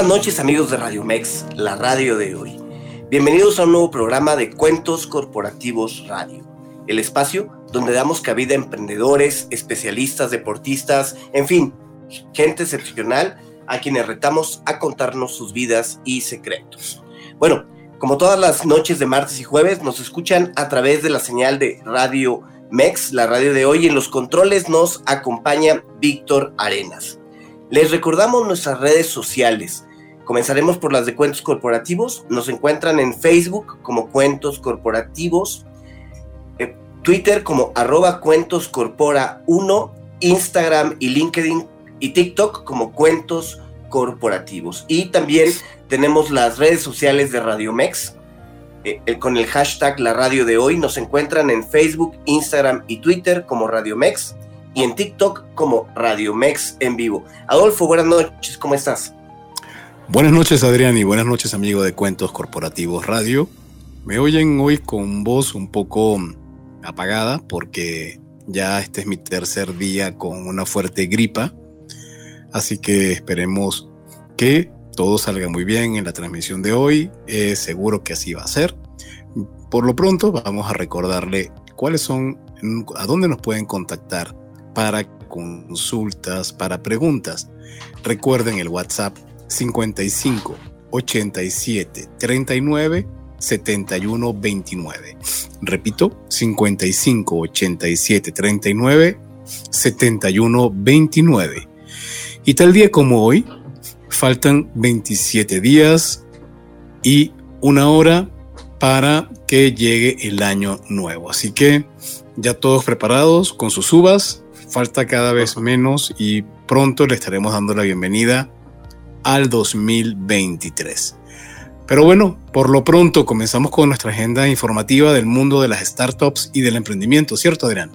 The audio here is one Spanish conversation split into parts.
Buenas noches amigos de Radio Mex, la radio de hoy. Bienvenidos a un nuevo programa de Cuentos Corporativos Radio, el espacio donde damos cabida a emprendedores, especialistas, deportistas, en fin, gente excepcional a quienes retamos a contarnos sus vidas y secretos. Bueno, como todas las noches de martes y jueves, nos escuchan a través de la señal de Radio Mex, la radio de hoy. En los controles nos acompaña Víctor Arenas. Les recordamos nuestras redes sociales. Comenzaremos por las de Cuentos Corporativos. Nos encuentran en Facebook como Cuentos Corporativos, en Twitter como arroba Cuentos Corpora 1, Instagram y LinkedIn y TikTok como Cuentos Corporativos. Y también tenemos las redes sociales de Radio Mex. Eh, con el hashtag La Radio de Hoy nos encuentran en Facebook, Instagram y Twitter como Radio Mex y en TikTok como Radio Mex en vivo. Adolfo, buenas noches, ¿cómo estás? Buenas noches Adrián y buenas noches amigo de Cuentos Corporativos Radio. Me oyen hoy con voz un poco apagada porque ya este es mi tercer día con una fuerte gripa, así que esperemos que todo salga muy bien en la transmisión de hoy, es seguro que así va a ser. Por lo pronto vamos a recordarle cuáles son, a dónde nos pueden contactar para consultas, para preguntas. Recuerden el WhatsApp 55 87 39 71 29. Repito, 55 87 39 71 29. Y tal día como hoy, faltan 27 días y una hora para que llegue el año nuevo. Así que ya todos preparados con sus uvas, falta cada vez menos y pronto le estaremos dando la bienvenida al 2023. Pero bueno, por lo pronto comenzamos con nuestra agenda informativa del mundo de las startups y del emprendimiento, ¿cierto Adrián?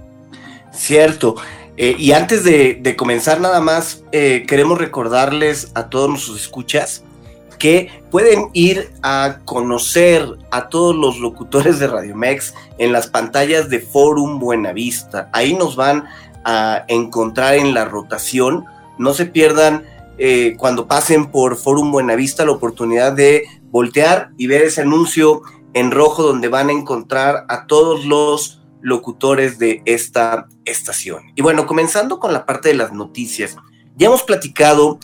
Cierto. Eh, y antes de, comenzar nada más, eh, queremos recordarles a todos nuestros escuchas que pueden ir a conocer a todos los locutores de Radio Mex en las pantallas de Forum Buenavista. Ahí nos van a encontrar en la rotación. No se pierdan eh, cuando pasen por Forum Buenavista la oportunidad de voltear y ver ese anuncio en rojo donde van a encontrar a todos los locutores de esta estación. Y bueno, comenzando con la parte de las noticias, ya hemos platicado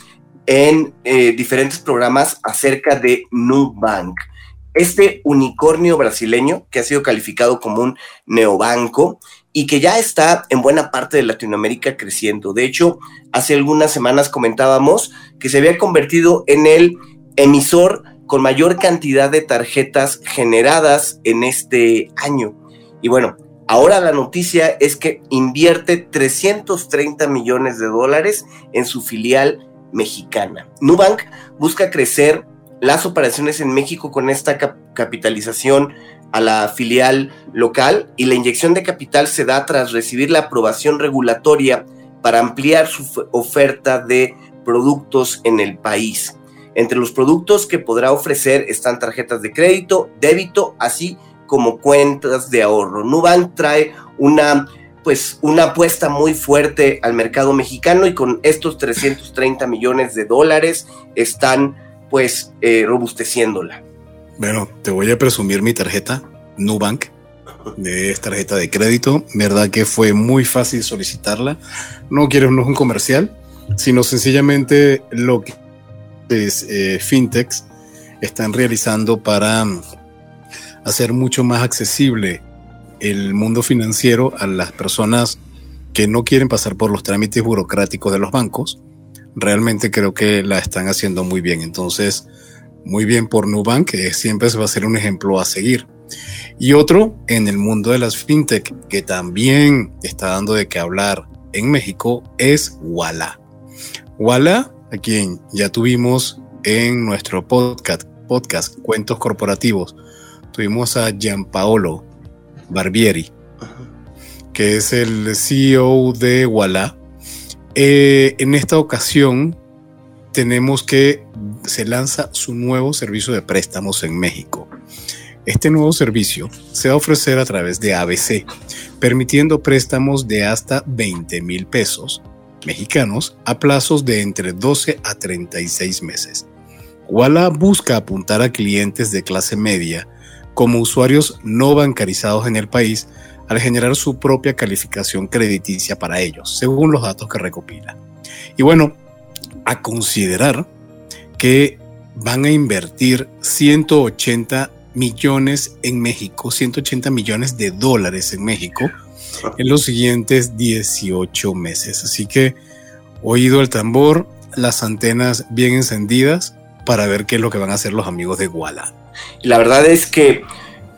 en eh, diferentes programas acerca de Nubank, este unicornio brasileño que ha sido calificado como un neobanco y que ya está en buena parte de Latinoamérica creciendo. De hecho, hace algunas semanas comentábamos que se había convertido en el emisor con mayor cantidad de tarjetas generadas en este año. Y bueno, ahora la noticia es que invierte 330 millones de dólares en su filial mexicana. Nubank busca crecer las operaciones en México con esta capitalización a la filial local y la inyección de capital se da tras recibir la aprobación regulatoria para ampliar su oferta de productos en el país. Entre los productos que podrá ofrecer están tarjetas de crédito, débito, así como cuentas de ahorro. Nubank trae una pues una apuesta muy fuerte al mercado mexicano y con estos 330 millones de dólares están pues eh, robusteciéndola. Bueno, te voy a presumir mi tarjeta Nubank. Es tarjeta de crédito. Verdad que fue muy fácil solicitarla. No quiero no un comercial, sino sencillamente lo que es, eh, fintechs están realizando para hacer mucho más accesible el mundo financiero a las personas que no quieren pasar por los trámites burocráticos de los bancos, realmente creo que la están haciendo muy bien. Entonces, muy bien por Nubank, que siempre se va a ser un ejemplo a seguir. Y otro en el mundo de las fintech, que también está dando de qué hablar en México, es Walla. Walla, a quien ya tuvimos en nuestro podcast, podcast Cuentos Corporativos, tuvimos a Gianpaolo Barbieri, que es el CEO de Walla. Eh, en esta ocasión tenemos que se lanza su nuevo servicio de préstamos en México. Este nuevo servicio se va a ofrecer a través de ABC, permitiendo préstamos de hasta 20 mil pesos mexicanos a plazos de entre 12 a 36 meses. Walla busca apuntar a clientes de clase media como usuarios no bancarizados en el país al generar su propia calificación crediticia para ellos, según los datos que recopila. Y bueno, a considerar que van a invertir 180 millones en México, 180 millones de dólares en México en los siguientes 18 meses. Así que oído el tambor, las antenas bien encendidas para ver qué es lo que van a hacer los amigos de Walla. La verdad es que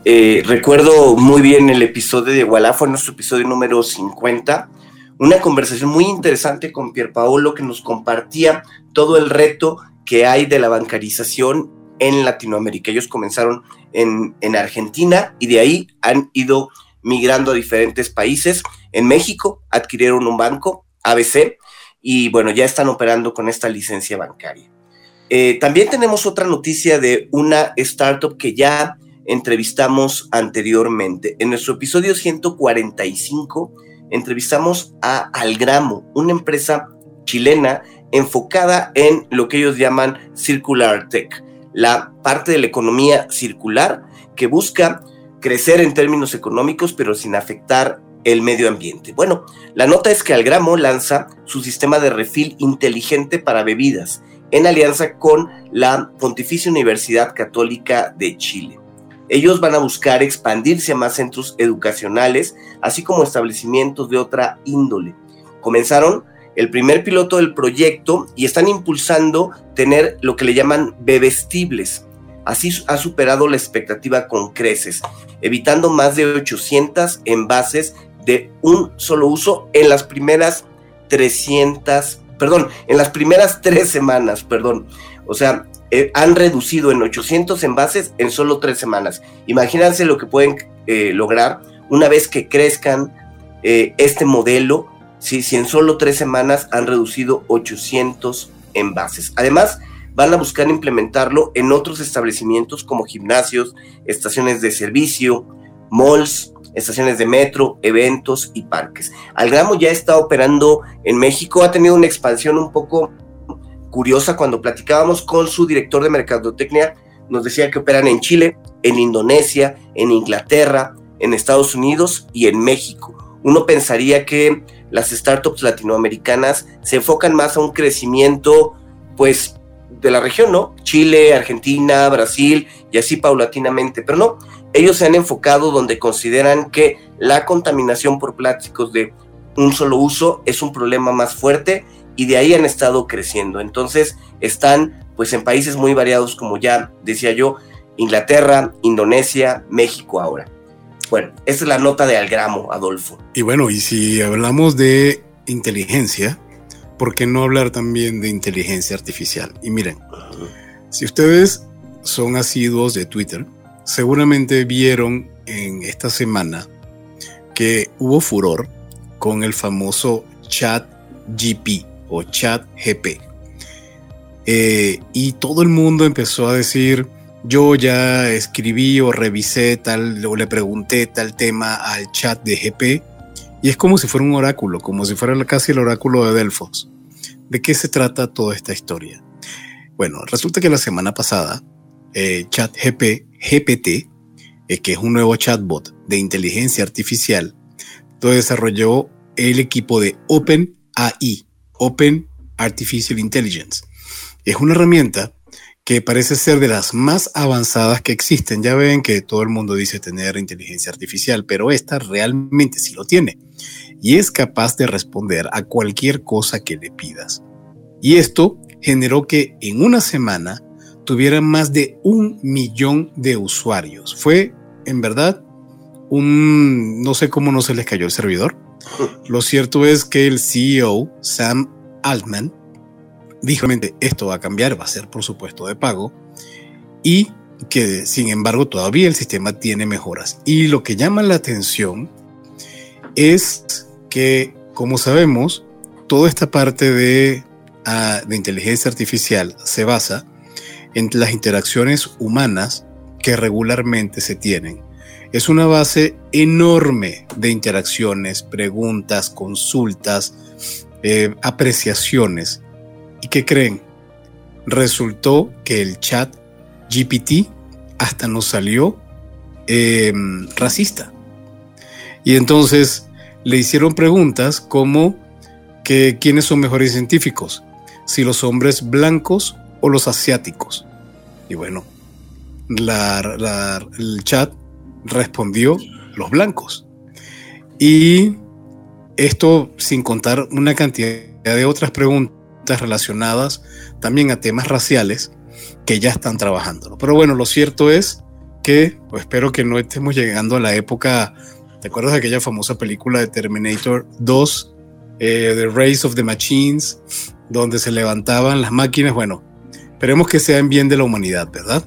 eh, recuerdo muy bien el episodio de Walla, fue nuestro episodio número 50 una conversación muy interesante con Pierpaolo que nos compartía todo el reto que hay de la bancarización en Latinoamérica. Ellos comenzaron en, en Argentina y de ahí han ido migrando a diferentes países. En México adquirieron un banco, ABC, y bueno, ya están operando con esta licencia bancaria. Eh, también tenemos otra noticia de una startup que ya entrevistamos anteriormente. En nuestro episodio 145 entrevistamos a Algramo, una empresa chilena enfocada en lo que ellos llaman Circular Tech, la parte de la economía circular que busca crecer en términos económicos pero sin afectar el medio ambiente. Bueno, la nota es que Algramo lanza su sistema de refil inteligente para bebidas en alianza con la Pontificia Universidad Católica de Chile. Ellos van a buscar expandirse a más centros educacionales, así como establecimientos de otra índole. Comenzaron el primer piloto del proyecto y están impulsando tener lo que le llaman bebestibles. Así ha superado la expectativa con creces, evitando más de 800 envases de un solo uso en las primeras 300, perdón, en las primeras tres semanas, perdón. O sea, eh, han reducido en 800 envases en solo tres semanas. Imagínense lo que pueden eh, lograr una vez que crezcan eh, este modelo, si, si en solo tres semanas han reducido 800 envases. Además, van a buscar implementarlo en otros establecimientos como gimnasios, estaciones de servicio, malls, estaciones de metro, eventos y parques. Algramo ya está operando en México, ha tenido una expansión un poco curiosa cuando platicábamos con su director de mercadotecnia, nos decía que operan en Chile, en Indonesia, en Inglaterra, en Estados Unidos y en México. Uno pensaría que las startups latinoamericanas se enfocan más a un crecimiento, pues, de la región, ¿no? Chile, Argentina, Brasil y así paulatinamente, pero no, ellos se han enfocado donde consideran que la contaminación por plásticos de un solo uso es un problema más fuerte y de ahí han estado creciendo. Entonces están pues en países muy variados como ya decía yo, Inglaterra, Indonesia, México ahora. Bueno, esta es la nota de Algramo, Adolfo. Y bueno, y si hablamos de inteligencia, ¿por qué no hablar también de inteligencia artificial? Y miren, si ustedes son asiduos de Twitter, seguramente vieron en esta semana que hubo furor con el famoso chat GP o chat GP. Eh, y todo el mundo empezó a decir, yo ya escribí o revisé tal, o le pregunté tal tema al chat de GP, y es como si fuera un oráculo, como si fuera casi el oráculo de Delfos. ¿De qué se trata toda esta historia? Bueno, resulta que la semana pasada, eh, chat GP, GPT, eh, que es un nuevo chatbot de inteligencia artificial, lo desarrolló el equipo de OpenAI, Open Artificial Intelligence. Es una herramienta que parece ser de las más avanzadas que existen. Ya ven que todo el mundo dice tener inteligencia artificial, pero esta realmente sí lo tiene y es capaz de responder a cualquier cosa que le pidas. Y esto generó que en una semana tuvieran más de un millón de usuarios. Fue, en verdad, un... no sé cómo no se les cayó el servidor. Lo cierto es que el CEO, Sam Altman, dijo, esto va a cambiar, va a ser por supuesto de pago, y que sin embargo todavía el sistema tiene mejoras. Y lo que llama la atención es que, como sabemos, toda esta parte de, ah, de inteligencia artificial se basa en las interacciones humanas que regularmente se tienen. Es una base enorme de interacciones, preguntas, consultas, eh, apreciaciones. ¿Y qué creen? Resultó que el chat GPT hasta nos salió em, racista. Y entonces le hicieron preguntas como que quiénes son mejores científicos, si los hombres blancos o los asiáticos. Y bueno, el chat respondió los blancos. Y esto sin contar una cantidad de otras preguntas relacionadas también a temas raciales que ya están trabajando. Pero bueno, lo cierto es que pues, espero que no estemos llegando a la época, ¿te acuerdas de aquella famosa película de Terminator 2, eh, The Race of the Machines, donde se levantaban las máquinas? Bueno, esperemos que sean bien de la humanidad, ¿verdad?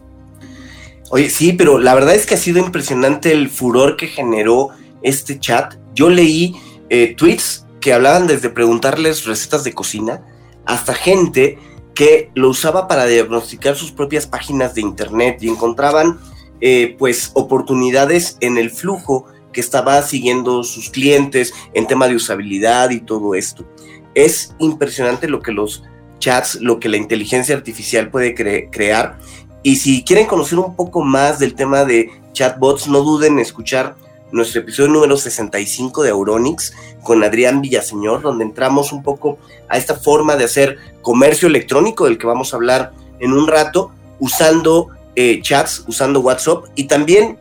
Oye, sí, pero la verdad es que ha sido impresionante el furor que generó este chat. Yo leí eh, tweets que hablaban desde preguntarles recetas de cocina hasta gente que lo usaba para diagnosticar sus propias páginas de internet y encontraban eh, pues oportunidades en el flujo que estaba siguiendo sus clientes en tema de usabilidad y todo esto. Es impresionante lo que los chats, lo que la inteligencia artificial puede crear y si quieren conocer un poco más del tema de chatbots, no duden en escuchar nuestro episodio número 65 de Auronix con Adrián Villaseñor, donde entramos un poco a esta forma de hacer comercio electrónico del que vamos a hablar en un rato, usando eh, chats, usando WhatsApp. Y también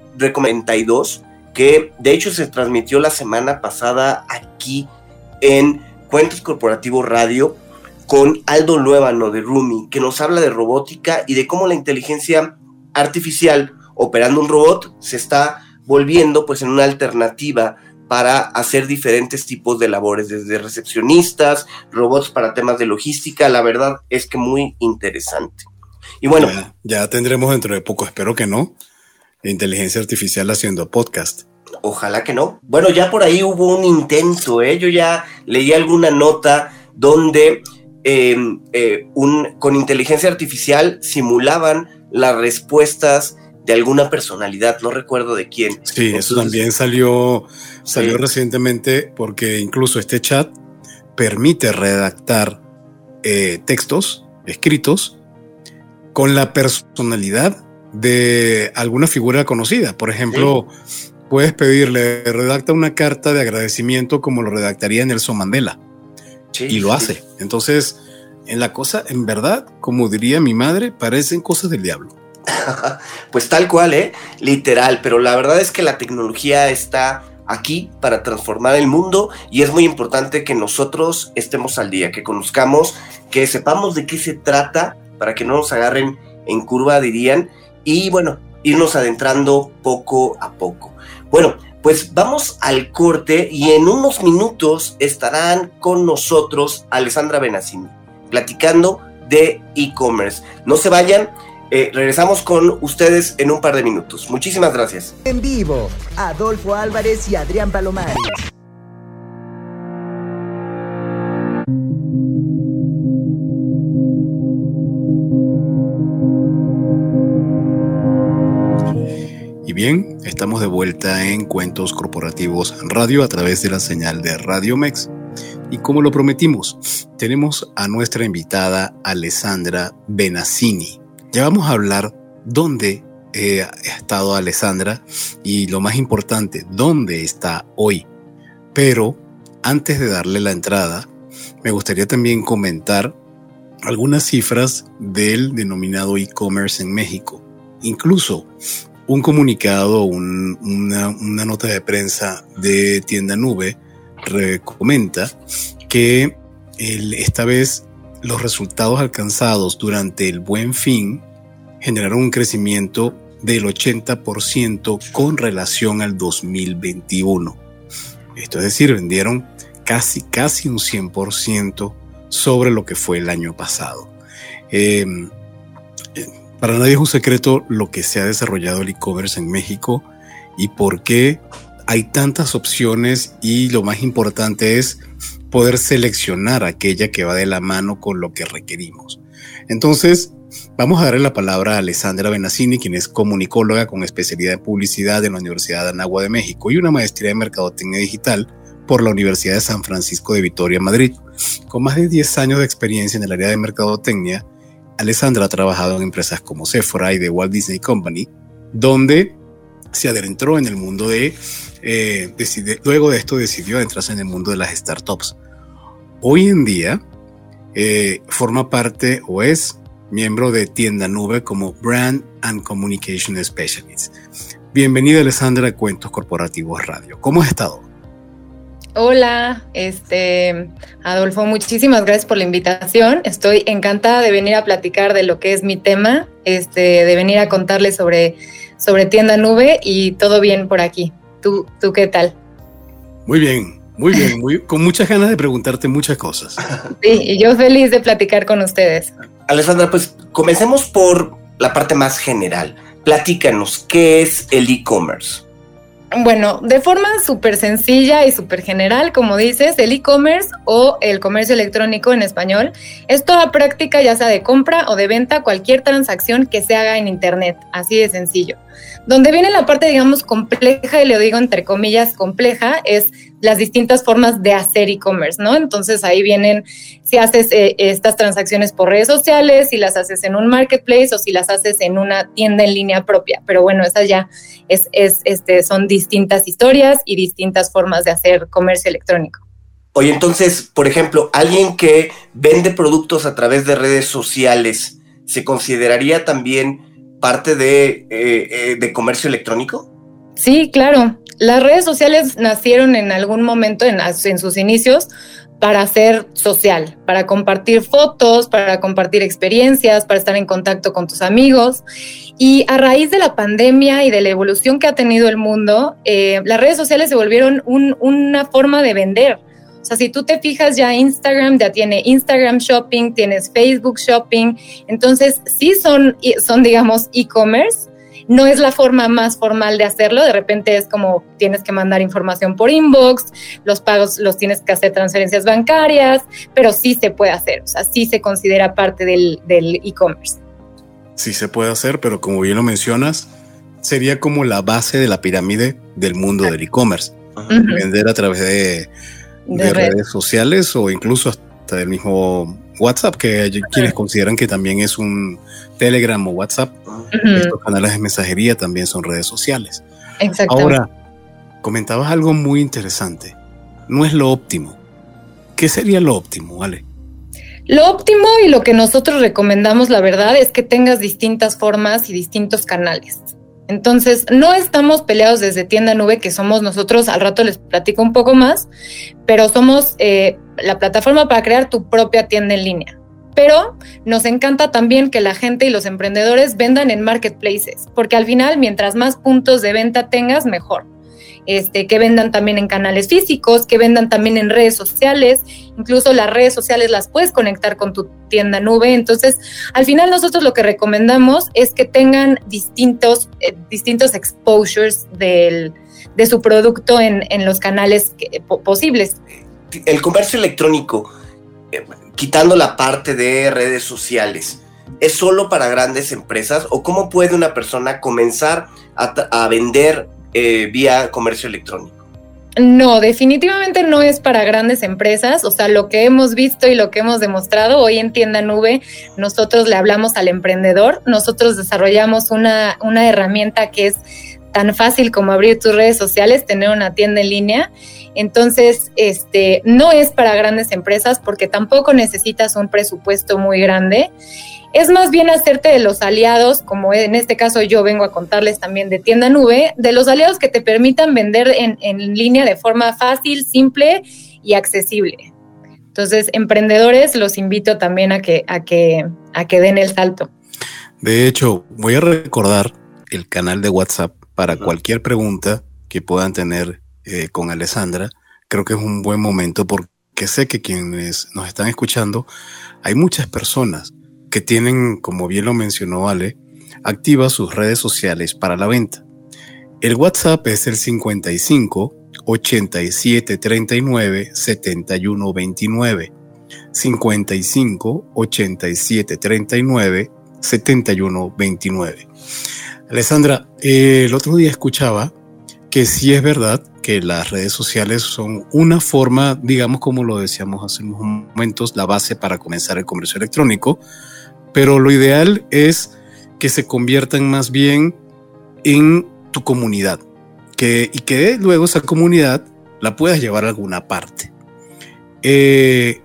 dos que de hecho se transmitió la semana pasada aquí en Cuentos Corporativos Radio con Aldo Luébano de Rumi, que nos habla de robótica y de cómo la inteligencia artificial operando un robot se está volviendo pues en una alternativa para hacer diferentes tipos de labores, desde recepcionistas, robots para temas de logística, la verdad es que muy interesante. Y bueno, ya, tendremos dentro de poco, espero que no, inteligencia artificial haciendo podcast. Ojalá que no. Bueno, ya por ahí hubo un intento, ¿eh? yo ya leí alguna nota donde Em, eh, un, con inteligencia artificial simulaban las respuestas de alguna personalidad, no recuerdo de quién. Sí, eso también salió, salió recientemente porque incluso este chat permite redactar eh, textos escritos con la personalidad de alguna figura conocida. Por ejemplo, puedes pedirle, redacta una carta de agradecimiento como lo redactaría Nelson Mandela y lo hace. Entonces, en la cosa, en verdad, como diría mi madre, parecen cosas del diablo. pues tal cual, ¿eh? Literal, pero la verdad es que la tecnología está aquí para transformar el mundo y es muy importante que nosotros estemos al día, que conozcamos, que sepamos de qué se trata para que no nos agarren en curva, dirían, y bueno, irnos adentrando poco a poco. Bueno, pues vamos al corte y en unos minutos estarán con nosotros Alessandra Benassini, platicando de e-commerce. No se vayan, eh, regresamos con ustedes en un par de minutos. Muchísimas gracias. En vivo, Adolfo Álvarez y Adrián Palomares. Bien, estamos de vuelta en Cuentos Corporativos Radio a través de la señal de Radio Mex. Y como lo prometimos, tenemos a nuestra invitada Alessandra Benassini. Ya vamos a hablar dónde eh, ha estado Alessandra y lo más importante, dónde está hoy. Pero antes de darle la entrada, me gustaría también comentar algunas cifras del denominado e-commerce en México. Incluso un comunicado, una, nota de prensa de Tienda Nube comenta que esta vez los resultados alcanzados durante el buen fin generaron un crecimiento del 80% con relación al 2021. Esto es decir, vendieron casi, casi un 100% sobre lo que fue el año pasado. Em, para nadie es un secreto lo que se ha desarrollado el e-commerce en México y por qué hay tantas opciones y lo más importante es poder seleccionar aquella que va de la mano con lo que requerimos. Entonces, vamos a darle la palabra a Alessandra Benassini, quien es comunicóloga con especialidad en publicidad en la Universidad de Anagua de México y una maestría en mercadotecnia digital por la Universidad de San Francisco de Vitoria, Madrid. Con más de 10 años de experiencia en el área de mercadotecnia, Alessandra ha trabajado en empresas como Sephora y The Walt Disney Company, donde se adentró en el mundo de, eh, luego de esto decidió adentrarse en el mundo de las startups. Hoy en día eh, forma parte o es miembro de Tienda Nube como Brand and Communication Specialist. Bienvenida Alessandra a Cuentos Corporativos Radio. ¿Cómo has estado? Hola, este Adolfo, muchísimas gracias por la invitación. Estoy encantada de venir a platicar de lo que es mi tema, este, de venir a contarles sobre, sobre Tienda Nube y todo bien por aquí. ¿Tú, tú qué tal? Muy bien, muy bien, muy, con muchas ganas de preguntarte muchas cosas. Sí, y yo feliz de platicar con ustedes. Alessandra, pues comencemos por la parte más general. Platícanos, ¿qué es el e-commerce? Bueno, de forma súper sencilla y súper general, como dices, el e-commerce o el comercio electrónico en español es toda práctica ya sea de compra o de venta, cualquier transacción que se haga en Internet, así de sencillo. Donde viene la parte, digamos, compleja, y le digo entre comillas compleja, es las distintas formas de hacer e-commerce, ¿no? Entonces ahí vienen si haces eh, estas transacciones por redes sociales, si las haces en un marketplace o si las haces en una tienda en línea propia. Pero bueno, esas ya es, es, este, son distintas historias y distintas formas de hacer comercio electrónico. Oye, entonces, por ejemplo, alguien que vende productos a través de redes sociales, ¿se consideraría también parte de, eh, eh, de comercio electrónico? Sí, claro. Las redes sociales nacieron en algún momento, en, en sus inicios, para ser social, para compartir fotos, para compartir experiencias, para estar en contacto con tus amigos. Y a raíz de la pandemia y de la evolución que ha tenido el mundo, eh, las redes sociales se volvieron una forma de vender. O sea, si tú te fijas ya Instagram ya tiene Instagram Shopping, tienes Facebook Shopping, entonces sí son, son digamos, e-commerce. No es la forma más formal de hacerlo, de repente es como tienes que mandar información por inbox, los pagos los tienes que hacer transferencias bancarias, pero sí se puede hacer, o sea, sí se considera parte del e-commerce. sí se puede hacer, pero como bien lo mencionas, sería como la base de la pirámide del mundo del e-commerce. Vender a través de de, redes sociales o incluso hasta del mismo WhatsApp, que hay quienes consideran que también es un Telegram o WhatsApp. Estos canales de mensajería también son redes sociales. Ahora, comentabas algo muy interesante. No es lo óptimo. ¿Qué sería lo óptimo, Ale? Lo óptimo y lo que nosotros recomendamos, la verdad, es que tengas distintas formas y distintos canales. Entonces, no estamos peleados desde Tienda Nube, que somos nosotros, al rato les platico un poco más, pero somos eh, la plataforma para crear tu propia tienda en línea. Pero nos encanta también que la gente y los emprendedores vendan en marketplaces, porque al final, mientras más puntos de venta tengas, mejor. Este, que vendan también en canales físicos, que vendan también en redes sociales, incluso las redes sociales las puedes conectar con tu tienda nube. Entonces, al final nosotros lo que recomendamos es que tengan distintos, eh, distintos exposures del, de su producto en, los canales posibles. El comercio electrónico, eh, quitando la parte de redes sociales, ¿es solo para grandes empresas o cómo puede una persona comenzar a vender eh, vía comercio electrónico? No, definitivamente no es para grandes empresas. O sea, lo que hemos visto y lo que hemos demostrado hoy en Tienda Nube, nosotros le hablamos al emprendedor, nosotros desarrollamos una, una herramienta que es tan fácil como abrir tus redes sociales, tener una tienda en línea. Entonces, este, no es para grandes empresas porque tampoco necesitas un presupuesto muy grande. Es más bien hacerte de los aliados, como en este caso yo vengo a contarles también de tienda nube, de los aliados que te permitan vender en, en línea de forma fácil, simple y accesible. Entonces, emprendedores, los invito también a que, a que, a que den el salto. De hecho, voy a recordar el canal de WhatsApp para cualquier pregunta que puedan tener eh, con Alessandra. Creo que es un buen momento porque sé que quienes nos están escuchando, hay muchas personas que tienen, como bien lo mencionó Ale, activas sus redes sociales para la venta. El WhatsApp es el 55 87 39 71 29. 55 87 39 71 29. Alessandra, eh, el otro día escuchaba que sí es verdad que las redes sociales son una forma, digamos como lo decíamos hace unos momentos, la base para comenzar el comercio electrónico, pero lo ideal es que se conviertan más bien en tu comunidad que, y que luego esa comunidad la puedas llevar a alguna parte. Eh,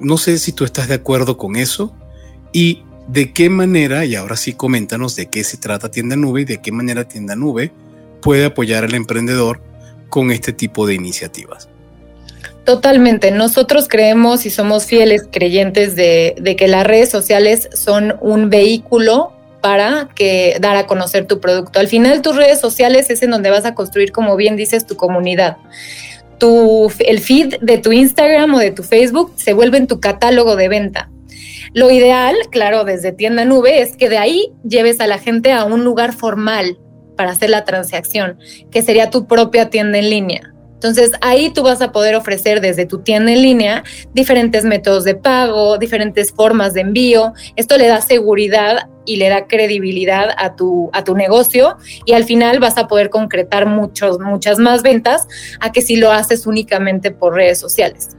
no sé si tú estás de acuerdo con eso y de qué manera, y ahora sí coméntanos de qué se trata Tienda Nube y de qué manera Tienda Nube puede apoyar al emprendedor con este tipo de iniciativas. Totalmente. Nosotros creemos y somos fieles creyentes de, que las redes sociales son un vehículo para que dar a conocer tu producto. Al final, tus redes sociales es en donde vas a construir, como bien dices, tu comunidad. Tu, el feed de tu Instagram o de tu Facebook se vuelve en tu catálogo de venta. Lo ideal, claro, desde tienda nube, es que de ahí lleves a la gente a un lugar formal para hacer la transacción, que sería tu propia tienda en línea. Entonces ahí tú vas a poder ofrecer desde tu tienda en línea diferentes métodos de pago, diferentes formas de envío. Esto le da seguridad y le da credibilidad a tu, a tu negocio y al final vas a poder concretar muchos, muchas más ventas a que si lo haces únicamente por redes sociales.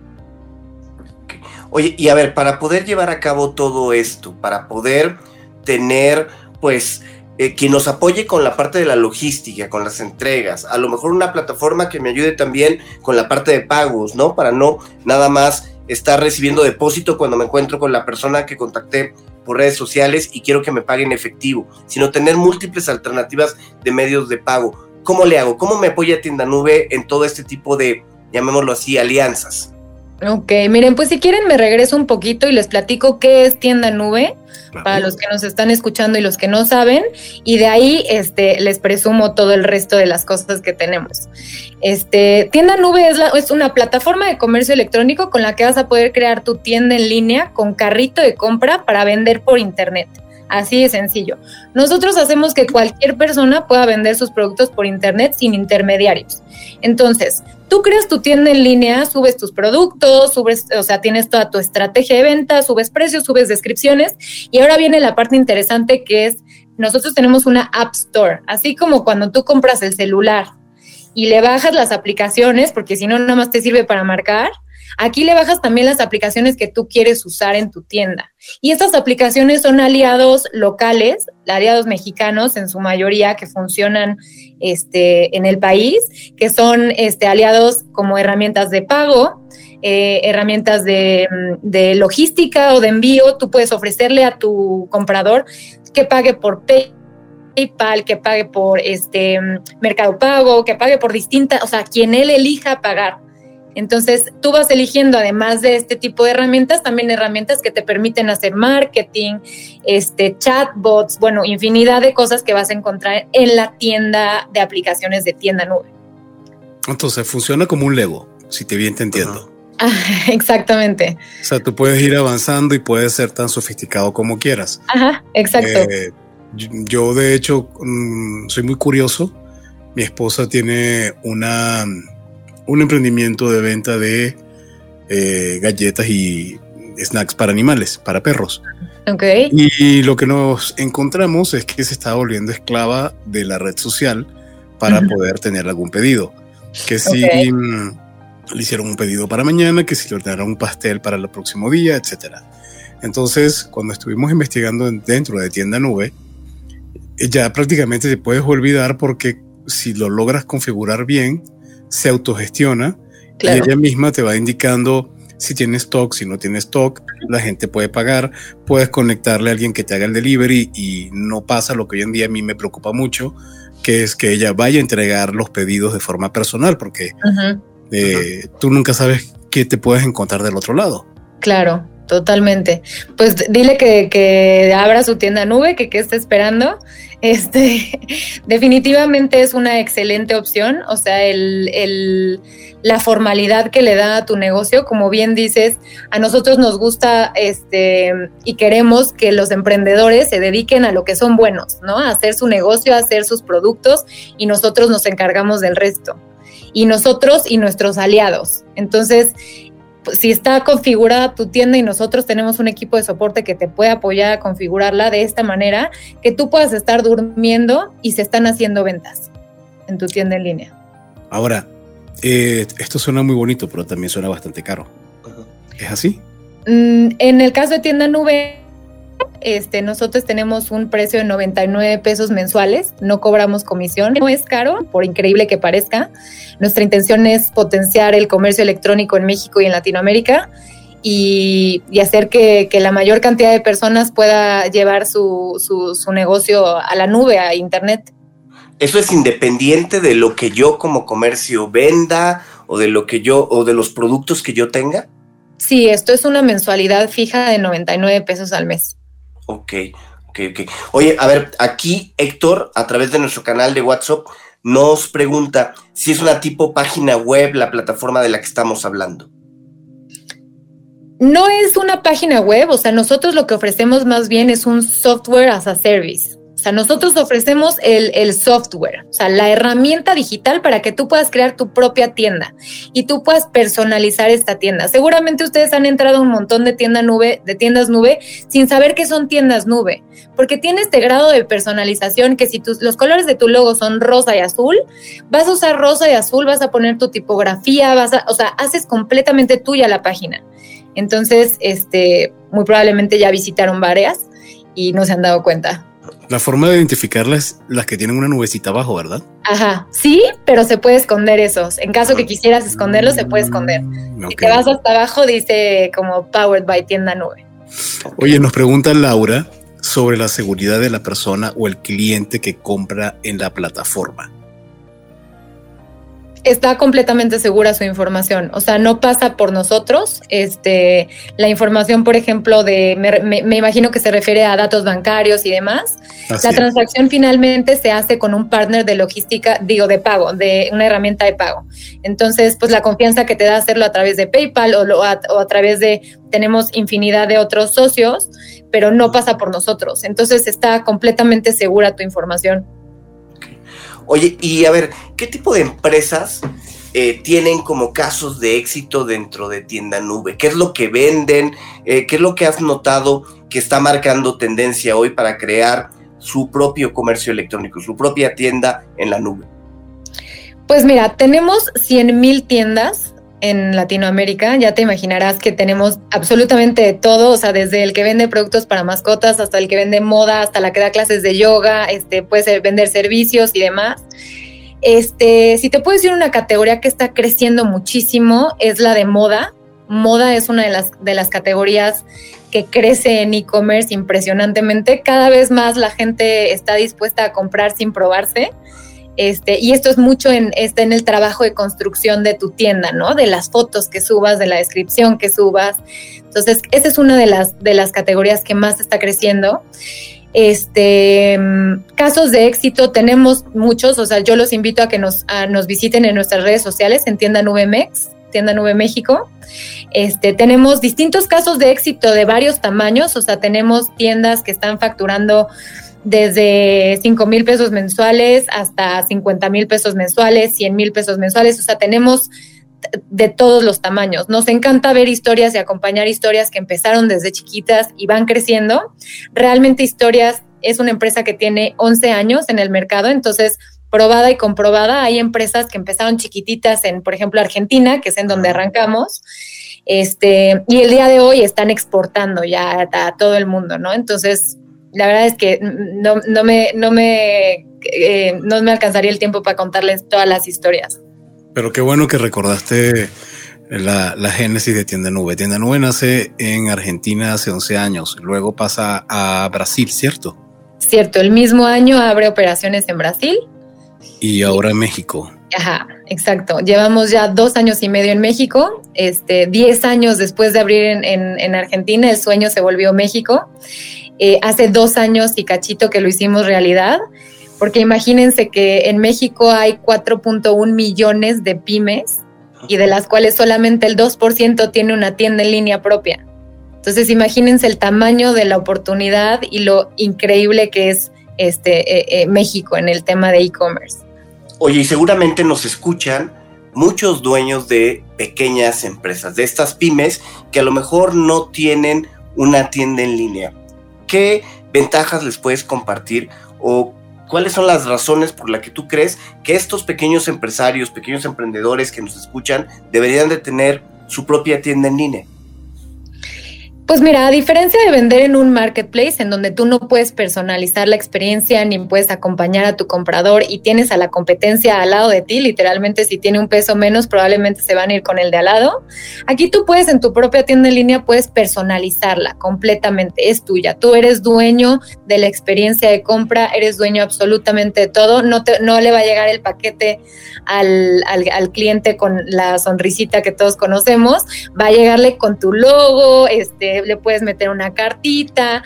Oye, y a ver, para poder llevar a cabo todo esto, para poder tener, pues, eh, quien nos apoye con la parte de la logística, con las entregas, a lo mejor una plataforma que me ayude también con la parte de pagos, ¿no? Para no nada más estar recibiendo depósito cuando me encuentro con la persona que contacté por redes sociales y quiero que me paguen efectivo, sino tener múltiples alternativas de medios de pago. ¿Cómo le hago? ¿Cómo me apoya Tienda Nube en todo este tipo de, llamémoslo así, alianzas? Ok, miren, pues si quieren me regreso un poquito y les platico qué es tienda nube para los que nos están escuchando y los que no saben, y de ahí este, les presumo todo el resto de las cosas que tenemos. Este, tienda nube es, es una plataforma de comercio electrónico con la que vas a poder crear tu tienda en línea con carrito de compra para vender por internet. Así de sencillo. Nosotros hacemos que cualquier persona pueda vender sus productos por internet sin intermediarios. Entonces, tú creas tu tienda en línea, subes tus productos, subes, o sea, tienes toda tu estrategia de venta, subes precios, subes descripciones y ahora viene la parte interesante que es nosotros tenemos una App Store, así como cuando tú compras el celular y le bajas las aplicaciones, porque si no, nada más te sirve para marcar. Aquí le bajas también las aplicaciones que tú quieres usar en tu tienda. Y estas aplicaciones son aliados locales, aliados mexicanos en su mayoría que funcionan este, en el país, que son este, aliados como herramientas de pago, eh, herramientas de, de, logística o de envío. Tú puedes ofrecerle a tu comprador que pague por PayPal, que pague por este Mercado Pago, que pague por distintas, o sea, quien él elija pagar. Entonces, tú vas eligiendo, además de este tipo de herramientas, también herramientas que te permiten hacer marketing, este, chatbots, bueno, infinidad de cosas que vas a encontrar en la tienda de aplicaciones de tienda nube. Entonces, funciona como un Lego, si te bien te entiendo. exactamente. O sea, tú puedes ir avanzando y puedes ser tan sofisticado como quieras. Ajá, exacto. Eh, yo, de hecho, mm, soy muy curioso. Mi esposa tiene una un emprendimiento de venta de eh, galletas y snacks para animales, para perros. Okay. Y lo que nos encontramos es que se está volviendo esclava de la red social para poder tener algún pedido. Que si mm, le hicieron un pedido para mañana, que si le ordenaron un pastel para el próximo día, etc. Entonces, cuando estuvimos investigando dentro de tienda nube, ya prácticamente te puedes olvidar porque si lo logras configurar bien, se autogestiona y ella misma te va indicando si tiene stock, si no tiene stock, la gente puede pagar, puedes conectarle a alguien que te haga el delivery y no pasa lo que hoy en día a mí me preocupa mucho, que es que ella vaya a entregar los pedidos de forma personal, porque eh, tú nunca sabes qué te puedes encontrar del otro lado. Claro, totalmente. Pues dile que, que abra su tienda nube, que qué está esperando. Este, definitivamente es una excelente opción. O sea, el, la formalidad que le da a tu negocio, como bien dices, a nosotros nos gusta este, y queremos que los emprendedores se dediquen a lo que son buenos, ¿no? A hacer su negocio, a hacer sus productos y nosotros nos encargamos del resto. Y nosotros y nuestros aliados. Entonces, si está configurada tu tienda y nosotros tenemos un equipo de soporte que te puede apoyar a configurarla de esta manera, que tú puedas estar durmiendo y se están haciendo ventas en tu tienda en línea. Ahora, eh, esto suena muy bonito, pero también suena bastante caro. ¿Es así? Mm, en el caso de tienda nube, este, nosotros tenemos un precio de 99 pesos mensuales, no cobramos comisión, no es caro, por increíble que parezca. Nuestra intención es potenciar el comercio electrónico en México y en Latinoamérica y, hacer que, la mayor cantidad de personas pueda llevar su, su negocio a la nube, a Internet. ¿Eso es independiente de lo que yo como comercio venda o de lo que yo o de los productos que yo tenga? Sí, esto es una mensualidad fija de 99 pesos al mes. Ok, ok, ok. Oye, a ver, aquí Héctor, a través de nuestro canal de WhatsApp, nos pregunta si es una tipo página web la plataforma de la que estamos hablando. No es una página web, o sea, nosotros lo que ofrecemos más bien es un software as a service. O sea, nosotros ofrecemos el, software, o sea, la herramienta digital para que tú puedas crear tu propia tienda y tú puedas personalizar esta tienda. Seguramente ustedes han entrado a un montón de tiendas nube, de tiendas nube, sin saber qué son tiendas nube, porque tiene este grado de personalización que si tus, los colores de tu logo son rosa y azul, vas a usar rosa y azul, vas a poner tu tipografía, vas a, o sea, haces completamente tuya la página. Entonces, este, muy probablemente ya visitaron varias y no se han dado cuenta. La forma de identificarlas las que tienen una nubecita abajo, ¿verdad? Ajá, sí, pero se puede esconder esos. En caso que quisieras esconderlos, se puede esconder. Mm, si te vas hasta abajo, dice como Powered by Tienda Nube. Oye, nos pregunta Laura sobre la seguridad de la persona o el cliente que compra en la plataforma está completamente segura su información, o sea, no pasa por nosotros. Este, la información, por ejemplo, de, me, imagino que se refiere a datos bancarios y demás. la transacción finalmente se hace con un partner de logística, digo, de pago, de una herramienta de pago. Entonces, pues la confianza que te da hacerlo a través de PayPal o, a, o a través de, tenemos infinidad de otros socios, pero no pasa por nosotros. Entonces, está completamente segura tu información. Oye, y a ver, ¿qué tipo de empresas eh, tienen como casos de éxito dentro de tienda nube? ¿Qué es lo que venden? Eh, ¿Qué es lo que has notado que está marcando tendencia hoy para crear su propio comercio electrónico, su propia tienda en la nube? Pues mira, tenemos 100 mil tiendas en Latinoamérica, ya te imaginarás que tenemos absolutamente todo, o sea, desde el que vende productos para mascotas hasta el que vende moda, hasta la que da clases de yoga, este, puede vender servicios y demás. Este, si te puedo decir una categoría que está creciendo muchísimo, es la de moda. Moda es una de las, de las categorías que crece en e-commerce impresionantemente. Cada vez más la gente está dispuesta a comprar sin probarse. Este, y esto es mucho en, este, en el trabajo de construcción de tu tienda, ¿no? De las fotos que subas, de la descripción que subas. Entonces, esa es una de las, de las categorías que más está creciendo. Este, casos de éxito tenemos muchos, o sea, yo los invito a que nos, nos visiten en nuestras redes sociales, en Tienda Nube Mex, Tienda Nube México. Este, tenemos distintos casos de éxito de varios tamaños, o sea, tenemos tiendas que están facturando desde 5 mil pesos mensuales hasta 50 mil pesos mensuales, 100 mil pesos mensuales, o sea, tenemos de todos los tamaños. Nos encanta ver historias y acompañar historias que empezaron desde chiquitas y van creciendo. Realmente Historias es una empresa que tiene 11 años en el mercado, entonces probada y comprobada, hay empresas que empezaron chiquititas en, por ejemplo, Argentina, que es en donde arrancamos, este, y el día de hoy están exportando ya a todo el mundo, ¿no? Entonces, la verdad es que no, me, no me eh, no me alcanzaría el tiempo para contarles todas las historias. Pero qué bueno que recordaste la, la, génesis de Tienda Nube. Tienda Nube nace en Argentina hace 11 años, luego pasa a Brasil, ¿cierto? Cierto, el mismo año abre operaciones en Brasil. Y ahora en México. Ajá, exacto. Llevamos ya dos años y medio en México. Este, diez años después de abrir en, en, Argentina, el sueño se volvió México. Eh, hace dos años y cachito que lo hicimos realidad, porque imagínense que en México hay 4.1 millones de pymes y de las cuales solamente el 2% tiene una tienda en línea propia. Entonces imagínense el tamaño de la oportunidad y lo increíble que es este, eh, eh, México en el tema de e-commerce. Oye, y seguramente nos escuchan muchos dueños de pequeñas empresas, de estas pymes que a lo mejor no tienen una tienda en línea. ¿Qué ventajas les puedes compartir o cuáles son las razones por las que tú crees que estos pequeños empresarios, pequeños emprendedores que nos escuchan deberían de tener su propia tienda en línea? Pues mira, a diferencia de vender en un marketplace en donde tú no puedes personalizar la experiencia ni puedes acompañar a tu comprador y tienes a la competencia al lado de ti, literalmente si tiene un peso menos probablemente se van a ir con el de al lado. Aquí tú puedes en tu propia tienda en línea puedes personalizarla completamente, es tuya. Tú eres dueño de la experiencia de compra, eres dueño absolutamente de todo, no, te, no le va a llegar el paquete al, al, al cliente con la sonrisita que todos conocemos, va a llegarle con tu logo, este le puedes meter una cartita.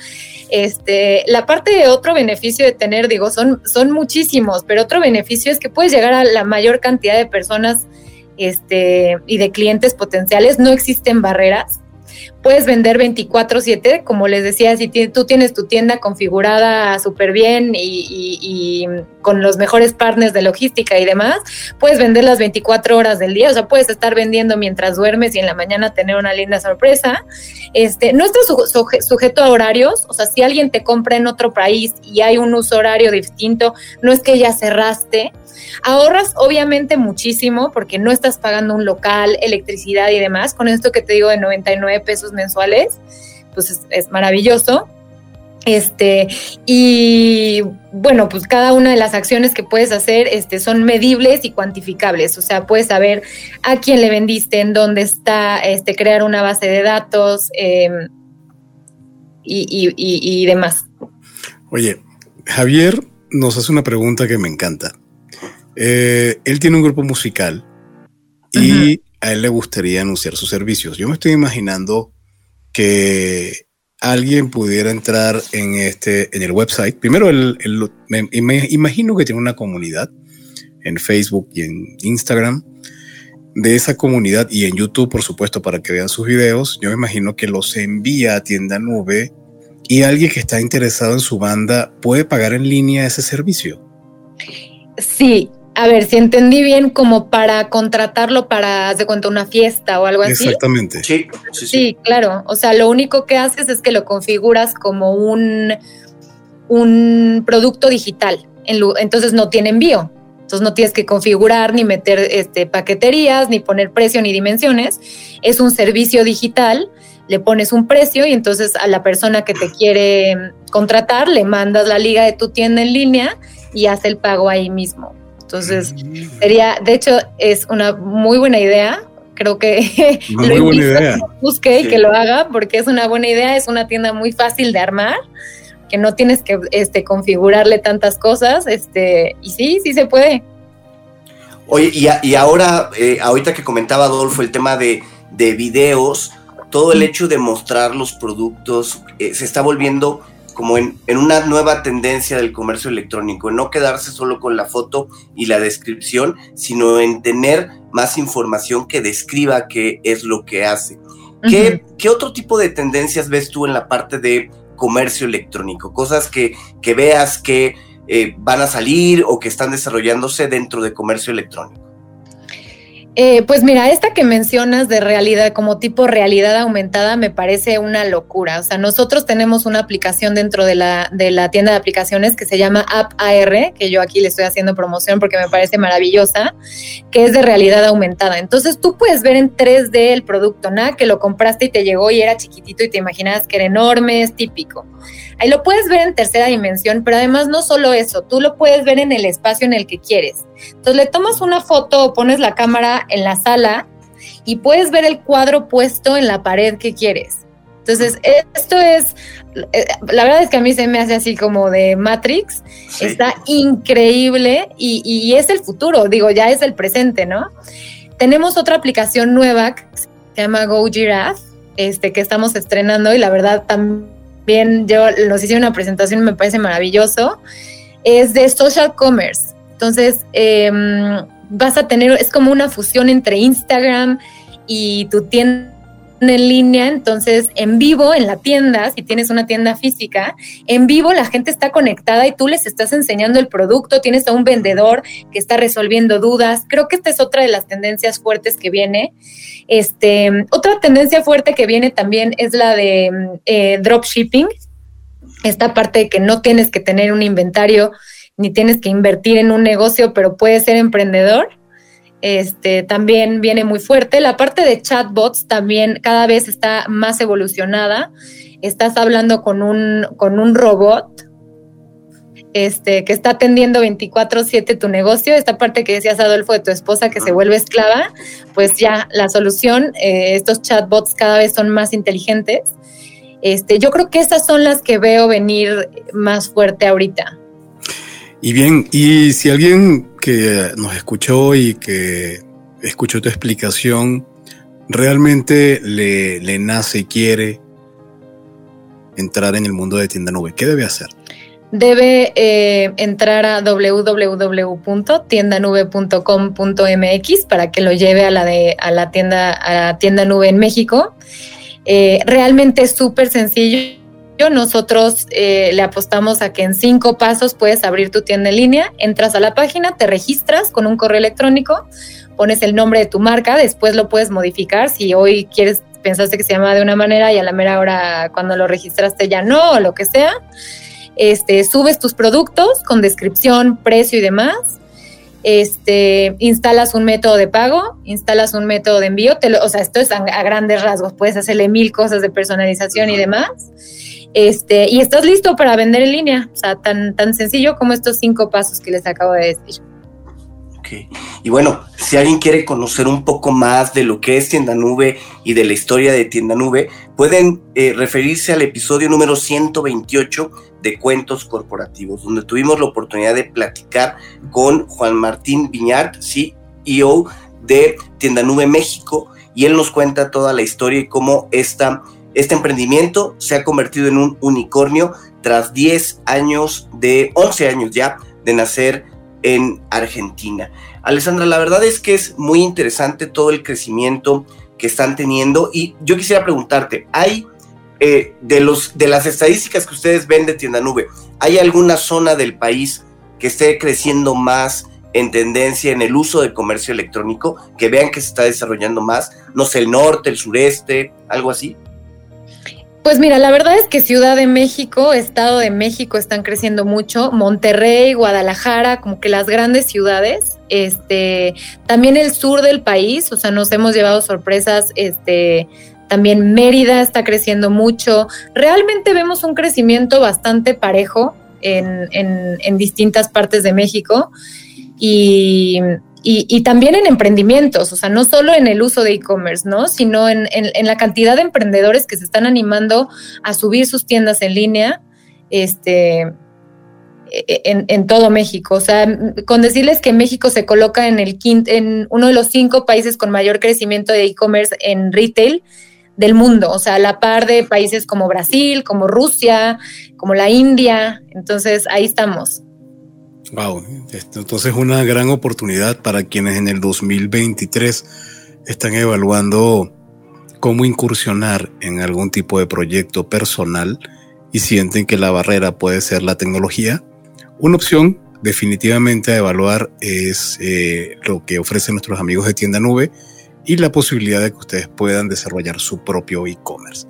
Este, la parte de otro beneficio de tener, digo, son, son muchísimos, pero otro beneficio es que puedes llegar a la mayor cantidad de personas este, y de clientes potenciales. No existen barreras puedes vender 24/7, como les decía, si tú tienes tu tienda configurada súper bien y, con los mejores partners de logística y demás, puedes vender las 24 horas del día, o sea, puedes estar vendiendo mientras duermes y en la mañana tener una linda sorpresa. Este, no estás sujeto a horarios, o sea, si alguien te compra en otro país y hay un uso horario distinto, no es que ya cerraste, Ahorras obviamente muchísimo porque no estás pagando un local, electricidad y demás. Con esto que te digo de 99 pesos mensuales, pues es, maravilloso. Este, y bueno, pues cada una de las acciones que puedes hacer este, son medibles y cuantificables. O sea, puedes saber a quién le vendiste, en dónde está, este, crear una base de datos em, y, y demás. Oye, Javier nos hace una pregunta que me encanta. Eh, él tiene un grupo musical y a él le gustaría anunciar sus servicios. Yo me estoy imaginando que alguien pudiera entrar en este en el website. Primero, me, imagino que tiene una comunidad en Facebook y en Instagram de esa comunidad y en YouTube, por supuesto, para que vean sus videos. Yo me imagino que los envía a tienda nube y alguien que está interesado en su banda puede pagar en línea ese servicio. Sí, a ver, si entendí bien, como para contratarlo para, de cuenta, una fiesta o algo así. Exactamente. Sí, sí, sí, claro. O sea, lo único que haces es que lo configuras como un, un producto digital. Entonces no tiene envío. Entonces no tienes que configurar ni meter este, paqueterías, ni poner precio ni dimensiones. Es un servicio digital, le pones un precio y entonces a la persona que te quiere contratar le mandas la liga de tu tienda en línea y hace el pago ahí mismo. Entonces, mm. sería, de hecho, es una muy buena idea. Creo que lo buena idea. busque y que lo haga porque es una buena idea, es una tienda muy fácil de armar, que no tienes que este, configurarle tantas cosas, este, y sí, sí se puede. Oye, y, ahora, eh, ahorita que comentaba Adolfo el tema de, de videos, todo el hecho de mostrar los productos eh, se está volviendo como en, una nueva tendencia del comercio electrónico, en no quedarse solo con la foto y la descripción, sino en tener más información que describa qué es lo que hace. ¿Qué, otro tipo de tendencias ves tú en la parte de comercio electrónico? Cosas que, que veas que eh, van a salir o que están desarrollándose dentro de comercio electrónico. Eh, pues mira, esta que mencionas de realidad, como tipo realidad aumentada, me parece una locura. O sea, nosotros tenemos una aplicación dentro de la, de la tienda de aplicaciones que se llama App AR, que yo aquí le estoy haciendo promoción porque me parece maravillosa, que es de realidad aumentada. Entonces tú puedes ver en 3D el producto, nada que lo compraste y te llegó y era chiquitito y te imaginabas que era enorme, es típico. Ahí lo puedes ver en tercera dimensión, pero además no solo eso, tú lo puedes ver en el espacio en el que quieres. Entonces le tomas una foto o pones la cámara en la sala y puedes ver el cuadro puesto en la pared que quieres. Entonces, esto es, eh, la verdad es que a mí se me hace así como de Matrix, está increíble y, y, es el futuro, digo, ya es el presente, ¿no? Tenemos otra aplicación nueva que se llama Go Giraffe, este, que estamos estrenando y la verdad también yo nos hice una presentación, me parece maravilloso, es de social commerce. Entonces, eh, vas a tener, es como una fusión entre Instagram y tu tienda en línea, entonces en vivo en la tienda, si tienes una tienda física, en vivo la gente está conectada y tú les estás enseñando el producto, tienes a un vendedor que está resolviendo dudas. Creo que esta es otra de las tendencias fuertes que viene. Este, otra tendencia fuerte que viene también es la de eh, dropshipping, esta parte de que no tienes que tener un inventario ni tienes que invertir en un negocio, pero puedes ser emprendedor. Este, también viene muy fuerte. La parte de chatbots también cada vez está más evolucionada. Estás hablando con un, con un robot este, que está atendiendo 24/7 tu negocio. Esta parte que decías, Adolfo, de tu esposa que se vuelve esclava, pues ya la solución, eh, estos chatbots cada vez son más inteligentes. Este, yo creo que esas son las que veo venir más fuerte ahorita. Y bien, y si alguien que nos escuchó y que escuchó tu explicación, realmente le, le nace y quiere entrar en el mundo de tienda nube, ¿qué debe hacer? Debe eh, entrar a www.tiendanube.com.mx para que lo lleve a la de a la tienda a tienda nube en México. Eh, realmente es súper sencillo nosotros eh, le apostamos a que en cinco pasos puedes abrir tu tienda en línea, entras a la página, te registras con un correo electrónico, pones el nombre de tu marca, después lo puedes modificar si hoy quieres pensaste que se llama de una manera y a la mera hora cuando lo registraste ya no o lo que sea. Este, subes tus productos con descripción, precio y demás. Este, instalas un método de pago, instalas un método de envío, o sea, esto es a, a, grandes rasgos, puedes hacerle mil cosas de personalización y demás este, y estás listo para vender en línea. O sea, tan, tan sencillo como estos cinco pasos que les acabo de decir. Ok. Y bueno, si alguien quiere conocer un poco más de lo que es Tienda Nube y de la historia de Tienda Nube, pueden eh, referirse al episodio número 128 de Cuentos Corporativos, donde tuvimos la oportunidad de platicar con Juan Martín Viñart, CEO de Tienda Nube México, y él nos cuenta toda la historia y cómo esta este emprendimiento se ha convertido en un unicornio tras 10 años de, 11 años ya, de nacer en Argentina. Alessandra, la verdad es que es muy interesante todo el crecimiento que están teniendo y yo quisiera preguntarte, ¿hay eh, de, los, de las estadísticas que ustedes ven de Tienda Nube, ¿hay alguna zona del país que esté creciendo más en tendencia en el uso de comercio electrónico, que vean que se está desarrollando más? No sé, el norte, el sureste, algo así. Pues mira, la verdad es que Ciudad de México, Estado de México están creciendo mucho, Monterrey, Guadalajara, como que las grandes ciudades, este, también el sur del país, o sea, nos hemos llevado sorpresas, este, también Mérida está creciendo mucho. Realmente vemos un crecimiento bastante parejo en, en, en distintas partes de México y y, también en emprendimientos, o sea, no solo en el uso de e-commerce, ¿no? Sino en, la cantidad de emprendedores que se están animando a subir sus tiendas en línea, este, e, en, todo México. O sea, con decirles que México se coloca en, el en uno de los cinco países con mayor crecimiento de e-commerce en retail del mundo, o sea, a la par de países como Brasil, como Rusia, como la India. Entonces, ahí estamos. Wow, entonces es una gran oportunidad para quienes en el 2023 están evaluando cómo incursionar en algún tipo de proyecto personal y sienten que la barrera puede ser la tecnología. Una opción definitivamente a evaluar es eh, lo que ofrecen nuestros amigos de Tienda Nube y la posibilidad de que ustedes puedan desarrollar su propio e-commerce.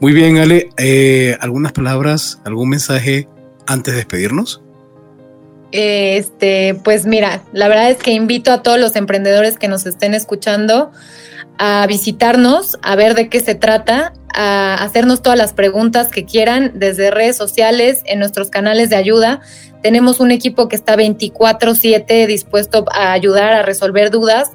Muy bien, Ale, eh, ¿algunas palabras, algún mensaje antes de despedirnos? Este, pues mira, la verdad es que invito a todos los emprendedores que nos estén escuchando a visitarnos, a ver de qué se trata, a hacernos todas las preguntas que quieran desde redes sociales, en nuestros canales de ayuda. Tenemos un equipo que está 24/7 dispuesto a ayudar a resolver dudas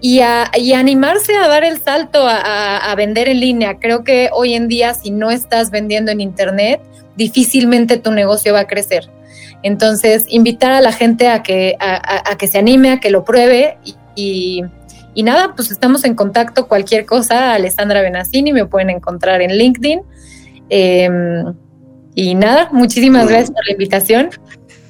y a, animarse a dar el salto a, vender en línea. Creo que hoy en día si no estás vendiendo en Internet, difícilmente tu negocio va a crecer. Entonces, invitar a la gente a que, a, que se anime, a que lo pruebe y, y, nada, pues estamos en contacto. Cualquier cosa, Alessandra Benassini, me pueden encontrar en LinkedIn. Em, y nada, muchísimas gracias por la invitación.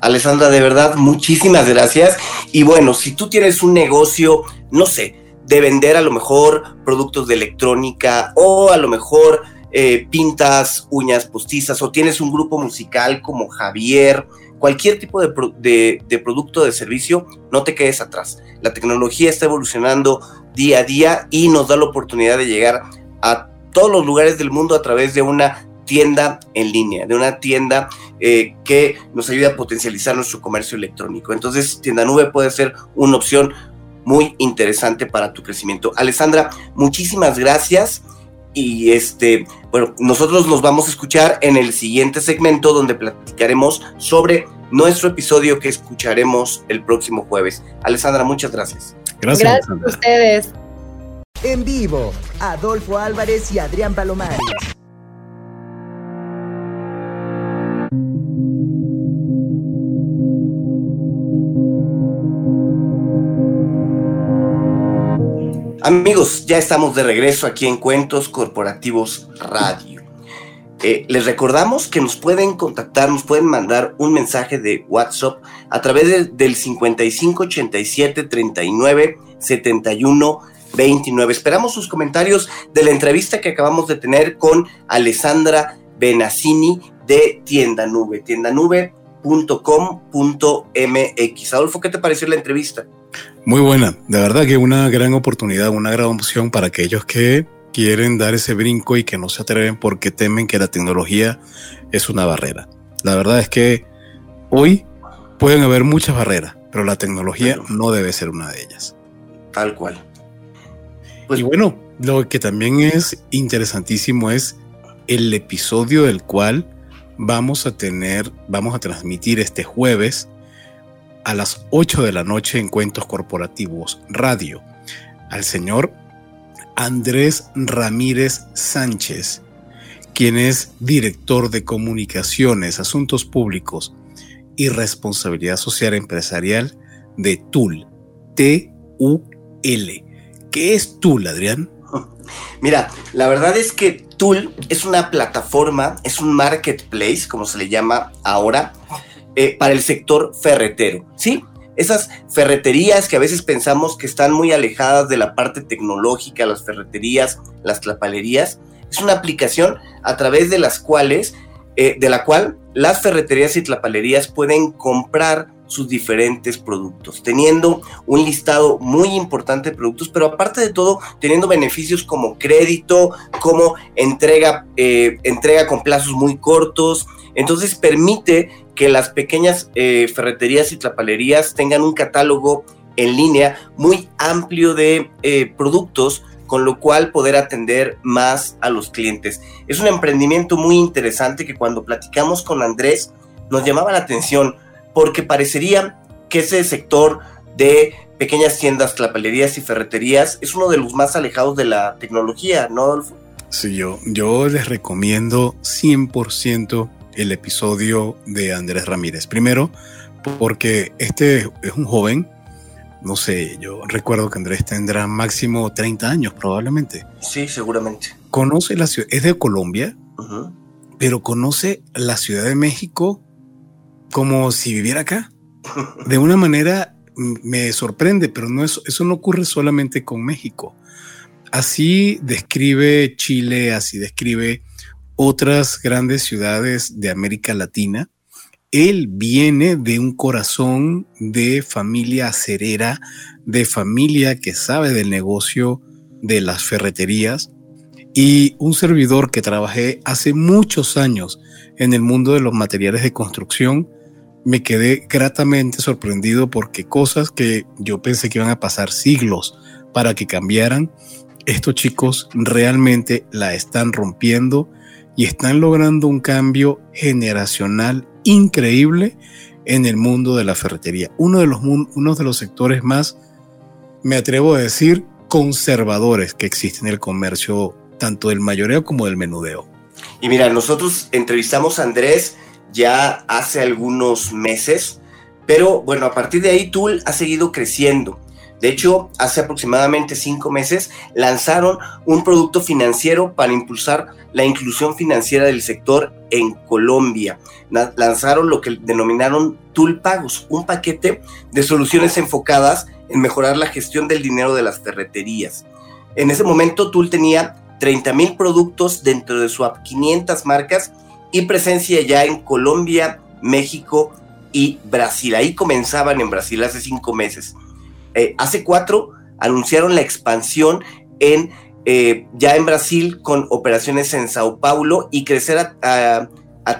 Alessandra, de verdad, muchísimas gracias. Y bueno, si tú tienes un negocio, no sé, de vender a lo mejor productos de electrónica o a lo mejor eh, pintas uñas postizas o tienes un grupo musical como Javier, cualquier tipo de, de, producto de servicio, no te quedes atrás. La tecnología está evolucionando día a día y nos da la oportunidad de llegar a todos los lugares del mundo a través de una tienda en línea, de una tienda eh, que nos ayude a potencializar nuestro comercio electrónico. Entonces, Tienda Nube puede ser una opción muy interesante para tu crecimiento. Alessandra, muchísimas gracias. Y este, bueno, nosotros nos vamos a escuchar en el siguiente segmento donde platicaremos sobre nuestro episodio que escucharemos el próximo jueves. Alessandra, muchas gracias. Gracias, gracias a ustedes. En vivo, Adolfo Álvarez y Adrián Palomares. Amigos, ya estamos de regreso aquí en Cuentos Corporativos Radio. Eh, les recordamos que nos pueden contactar, nos pueden mandar un mensaje de WhatsApp a través del 5587 39 71 29. Esperamos sus comentarios de la entrevista que acabamos de tener con Alessandra Benassini de Tienda Nube, tiendanube.com.mx. Adolfo, ¿qué te pareció la entrevista? Muy buena, de verdad que una gran oportunidad, una gran opción para aquellos que quieren dar ese brinco y que no se atreven porque temen que la tecnología es una barrera. La verdad es que hoy pueden haber muchas barreras, pero la tecnología no debe ser una de ellas. Tal cual. Pues, y bueno, lo que también es interesantísimo es el episodio del cual vamos a tener, vamos a transmitir este jueves a las 8 de la noche en Cuentos Corporativos Radio al señor Andrés Ramírez Sánchez, quien es director de comunicaciones, asuntos públicos y responsabilidad social empresarial de TUL, T-U-L. ¿Qué es TUL, Adrián? Mira, la verdad es que TUL es una plataforma, es un marketplace, como se le llama ahora, eh, para el sector ferretero, ¿sí? Esas ferreterías que a veces pensamos que están muy alejadas de la parte tecnológica, las ferreterías, las tlapalerías, es una aplicación a través de las cuales, eh, de la cual las ferreterías y tlapalerías pueden comprar sus diferentes productos, teniendo un listado muy importante de productos, pero aparte de todo, teniendo beneficios como crédito, como entrega, eh, entrega con plazos muy cortos. Entonces permite que las pequeñas eh, ferreterías y tlapalerías tengan un catálogo en línea muy amplio de eh, productos, con lo cual poder atender más a los clientes. Es un emprendimiento muy interesante que cuando platicamos con Andrés nos llamaba la atención porque parecería que ese sector de pequeñas tiendas, tlapalerías y ferreterías es uno de los más alejados de la tecnología, ¿no, Adolfo? Sí, yo, yo les recomiendo 100% el episodio de Andrés Ramírez. Primero, porque este es un joven, no sé, yo recuerdo que Andrés tendrá máximo 30 años probablemente. Sí, seguramente. Conoce la ciudad, es de Colombia, pero conoce la Ciudad de México como si viviera acá. De una manera me sorprende, pero no es, eso no ocurre solamente con México. Así describe Chile, así describe otras grandes ciudades de América Latina. Él viene de un corazón de familia acerera, de familia que sabe del negocio de las ferreterías. Y un servidor que trabajé hace muchos años en el mundo de los materiales de construcción, me quedé gratamente sorprendido porque cosas que yo pensé que iban a pasar siglos para que cambiaran, estos chicos realmente la están rompiendo y están logrando un cambio generacional increíble en el mundo de la ferretería. Uno de los, de los sectores más, me atrevo a decir, conservadores que existen en el comercio, tanto del mayoreo como del menudeo. Y mira, nosotros entrevistamos a Andrés ya hace algunos meses, pero bueno, a partir de ahí Tool ha seguido creciendo. De hecho, hace aproximadamente cinco meses lanzaron un producto financiero para impulsar la inclusión financiera del sector en Colombia. Lanzaron lo que denominaron Tool Pagos, un paquete de soluciones enfocadas en mejorar la gestión del dinero de las ferreterías. En ese momento, Tool tenía 30 mil productos dentro de su app, 500 marcas y presencia ya en Colombia, México y Brasil. Ahí comenzaban en Brasil hace cinco meses. Eh, hace cuatro anunciaron la expansión en eh, ya en Brasil con operaciones en Sao Paulo y crecer a,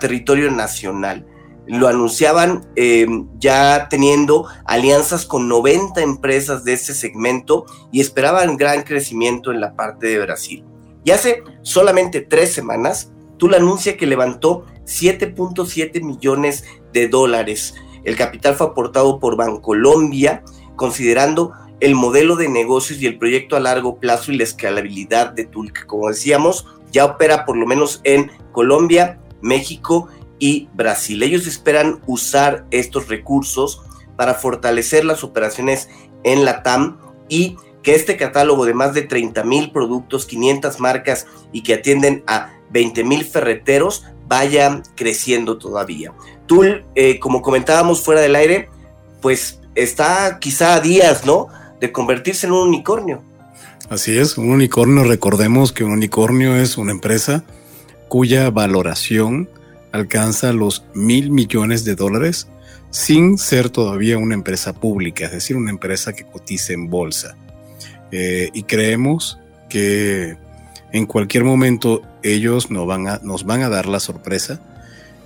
territorio nacional. Lo anunciaban eh, ya teniendo alianzas con 90 empresas de este segmento y esperaban gran crecimiento en la parte de Brasil. Y hace solamente tres semanas, Tula anuncia que levantó 7.7 millones de dólares. El capital fue aportado por Bancolombia, considerando el modelo de negocios y el proyecto a largo plazo y la escalabilidad de Tulca. Como decíamos, ya opera por lo menos en Colombia, México y Brasil. Ellos esperan usar estos recursos para fortalecer las operaciones en la TAM y que este catálogo de más de 30 mil productos, 500 marcas y que atienden a 20 mil ferreteros vaya creciendo todavía. Tul, eh, como comentábamos fuera del aire, pues está quizá a días, ¿no? De convertirse en un unicornio. Así es, un unicornio, recordemos que un unicornio es una empresa cuya valoración alcanza los mil millones de dólares sin ser todavía una empresa pública, es decir, una empresa que cotice en bolsa. Eh, y creemos que en cualquier momento ellos nos van a, nos van a dar la sorpresa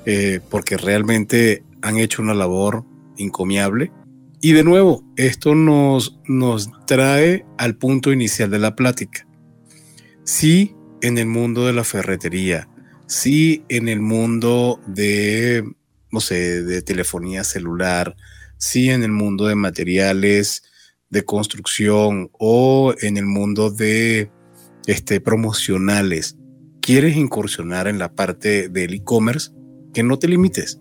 eh, porque realmente han hecho una labor encomiable. Y de nuevo, esto nos, nos trae al punto inicial de la plática. Si en el mundo de la ferretería, si en el mundo de, no sé, de telefonía celular, si en el mundo de materiales de construcción o en el mundo de este, promocionales, quieres incursionar en la parte del e-commerce, que no te limites.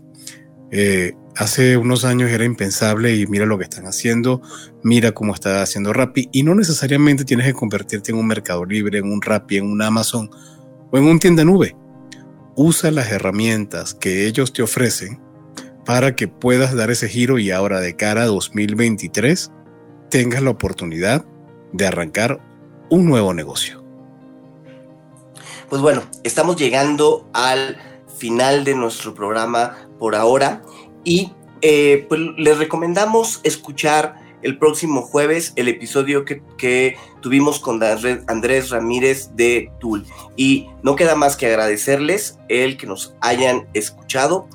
Eh, hace unos años era impensable y mira lo que están haciendo, mira cómo está haciendo Rappi y no necesariamente tienes que convertirte en un Mercado Libre, en un Rappi, en un Amazon o en un tienda nube. Usa las herramientas que ellos te ofrecen para que puedas dar ese giro y ahora de cara a 2023 tengas la oportunidad de arrancar un nuevo negocio. Pues bueno, estamos llegando al final de nuestro programa por ahora y eh, pues les recomendamos escuchar el próximo jueves el episodio que, tuvimos con Andrés Ramírez de Tool. Y no queda más que agradecerles el que nos hayan escuchado.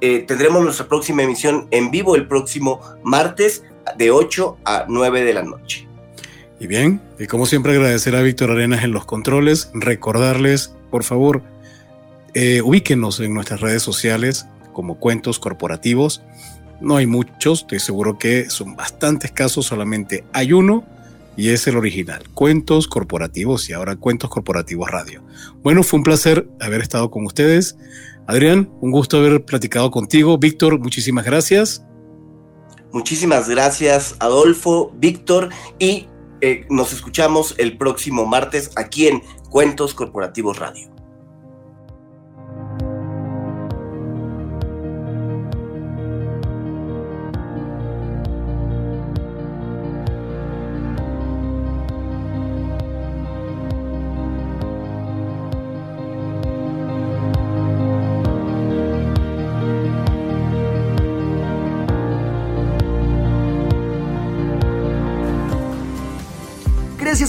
Eh, tendremos nuestra próxima emisión en vivo el próximo martes de 8 a 9 de la noche. Y bien, y como siempre agradecer a Víctor Arenas en los controles, recordarles, por favor, eh, ubíquenos en nuestras redes sociales como Cuentos Corporativos. No hay muchos, estoy seguro que son bastantes casos, solamente hay uno y es el original, Cuentos Corporativos y ahora Cuentos Corporativos Radio. Bueno, fue un placer haber estado con ustedes. Adrián, un gusto haber platicado contigo. Víctor, muchísimas gracias. Muchísimas gracias, Adolfo, Víctor, y eh, nos escuchamos el próximo martes aquí en Cuentos Corporativos Radio.